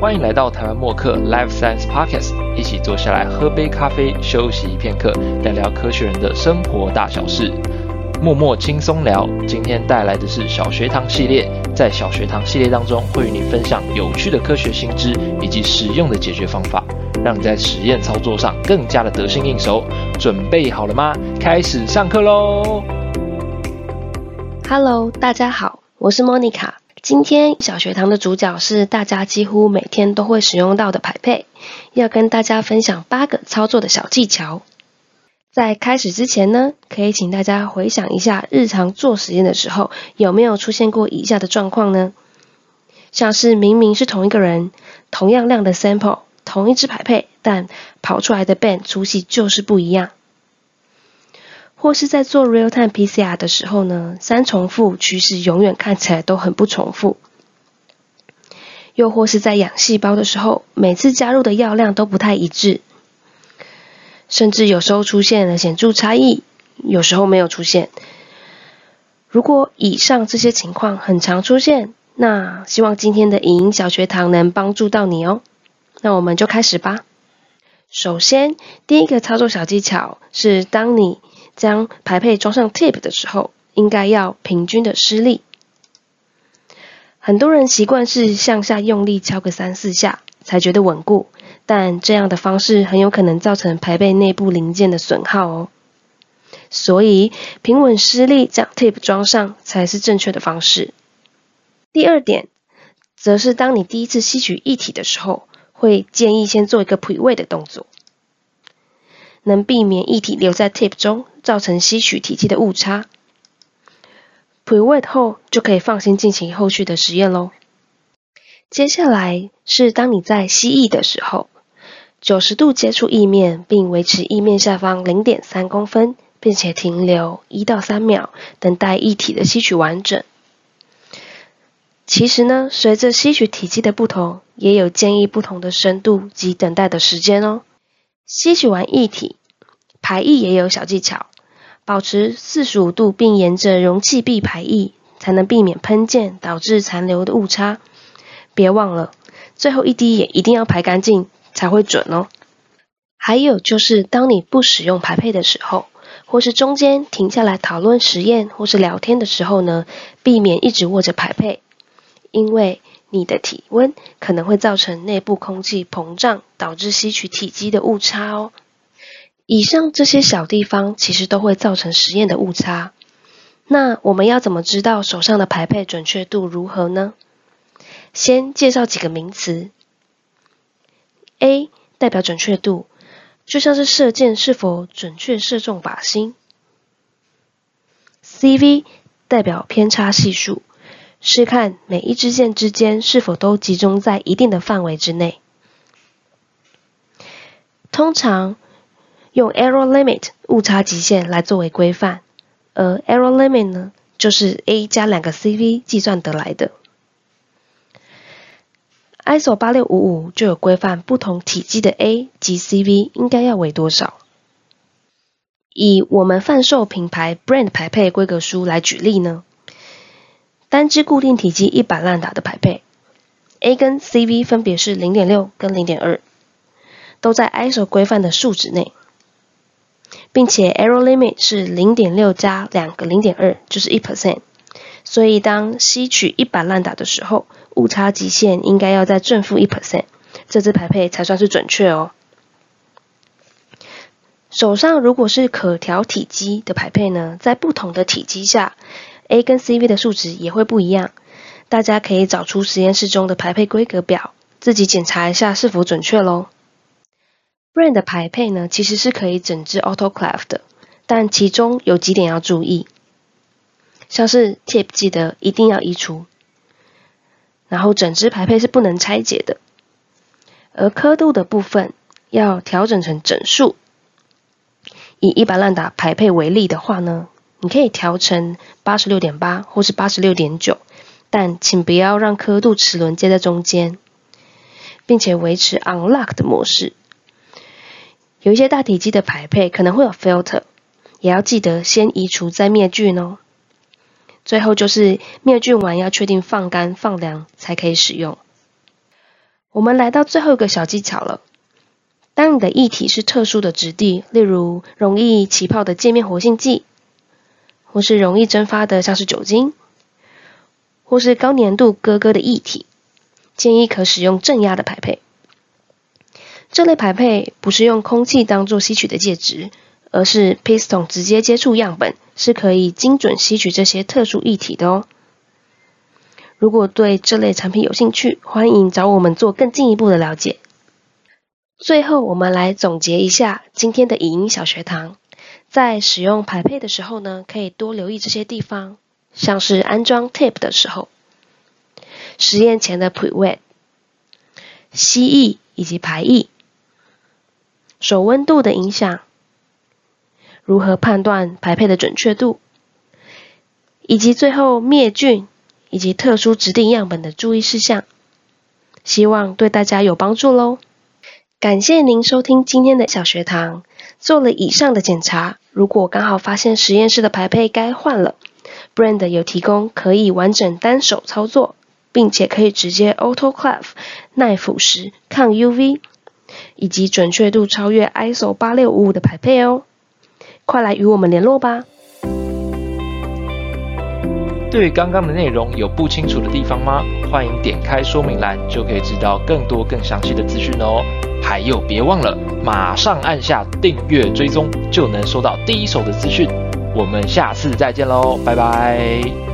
欢迎来到台湾默克 Life Science Podcast，一起坐下来喝杯咖啡，休息片刻，聊聊科学人的生活大小事。默默轻松聊，今天带来的是小学堂系列。在小学堂系列当中，会与你分享有趣的科学新知以及实用的解决方法，让你在实验操作上更加的得心应手。准备好了吗？开始上课喽！Hello，大家好，我是 Monica。今天小学堂的主角是大家几乎每天都会使用到的排配，要跟大家分享八个操作的小技巧。在开始之前呢，可以请大家回想一下日常做实验的时候，有没有出现过以下的状况呢？像是明明是同一个人，同样量的 sample，同一支排配，但跑出来的 band 粗细就是不一样。或是在做 real time PCR 的时候呢，三重复趋势永远看起来都很不重复。又或是在养细胞的时候，每次加入的药量都不太一致，甚至有时候出现了显著差异，有时候没有出现。如果以上这些情况很常出现，那希望今天的影音小学堂能帮助到你哦。那我们就开始吧。首先，第一个操作小技巧是当你将排配装上 tip 的时候，应该要平均的施力。很多人习惯是向下用力敲个三四下才觉得稳固，但这样的方式很有可能造成排背内部零件的损耗哦。所以平稳施力将 tip 装上才是正确的方式。第二点，则是当你第一次吸取液体的时候，会建议先做一个 pre weigh 的动作。能避免液体留在 tip 中，造成吸取体积的误差。，pre wet 后就可以放心进行后续的实验喽。接下来是当你在吸液的时候，九十度接触液面，并维持液面下方零点三公分，并且停留一到三秒，等待液体的吸取完整。其实呢，随着吸取体积的不同，也有建议不同的深度及等待的时间哦。吸取完液体，排液也有小技巧，保持四十五度，并沿着容器壁排液，才能避免喷溅导致残留的误差。别忘了，最后一滴也一定要排干净才会准哦。还有就是，当你不使用排配的时候，或是中间停下来讨论实验或是聊天的时候呢，避免一直握着排配，因为。你的体温可能会造成内部空气膨胀，导致吸取体积的误差哦。以上这些小地方其实都会造成实验的误差。那我们要怎么知道手上的排配准确度如何呢？先介绍几个名词。A 代表准确度，就像是射箭是否准确射中靶心。CV 代表偏差系数。是看每一支箭之间是否都集中在一定的范围之内。通常用 error limit 误差极限来作为规范，而 error limit 呢，就是 a 加两个 CV 计算得来的。ISO 八六五五就有规范不同体积的 a 及 CV 应该要为多少。以我们贩售品牌 brand 排配规格书来举例呢。单支固定体积一百烂打的排配，A 跟 CV 分别是零点六跟零点二，都在 ISO 规范的数值内，并且 error limit 是零点六加两个零点二，就是一 percent。所以当吸取一百烂打的时候，误差极限应该要在正负一 percent，这支排配才算是准确哦。手上如果是可调体积的排配呢，在不同的体积下。A 跟 CV 的数值也会不一样，大家可以找出实验室中的排配规格表，自己检查一下是否准确喽。Rain 的排配呢，其实是可以整支 autoclave 的，但其中有几点要注意，像是 tip 记得一定要移除，然后整支排配是不能拆解的，而刻度的部分要调整成整数。以一百烂打排配为例的话呢。你可以调成八十六点八或是八十六点九，但请不要让刻度齿轮接在中间，并且维持 unlock 的模式。有一些大体积的排配可能会有 filter，也要记得先移除再灭菌哦。最后就是灭菌完要确定放干放凉才可以使用。我们来到最后一个小技巧了。当你的液体是特殊的质地，例如容易起泡的界面活性剂，或是容易蒸发的像是酒精，或是高粘度咯咯的液体，建议可使用正压的排配。这类排配不是用空气当做吸取的介质，而是 piston 直接接触样本，是可以精准吸取这些特殊液体的哦。如果对这类产品有兴趣，欢迎找我们做更进一步的了解。最后，我们来总结一下今天的影音小学堂。在使用排配的时候呢，可以多留意这些地方，像是安装 tap 的时候，实验前的 pre-wet，吸液以及排液，手温度的影响，如何判断排配的准确度，以及最后灭菌以及特殊指定样本的注意事项。希望对大家有帮助喽。感谢您收听今天的小学堂。做了以上的检查，如果刚好发现实验室的排配该换了，Brand 有提供可以完整单手操作，并且可以直接 Autoclave 耐腐蚀、抗 UV，以及准确度超越 ISO 八六五五的排配哦。快来与我们联络吧！对于刚刚的内容有不清楚的地方吗？欢迎点开说明栏，就可以知道更多更详细的资讯哦。还有，别忘了马上按下订阅追踪，就能收到第一手的资讯。我们下次再见喽，拜拜。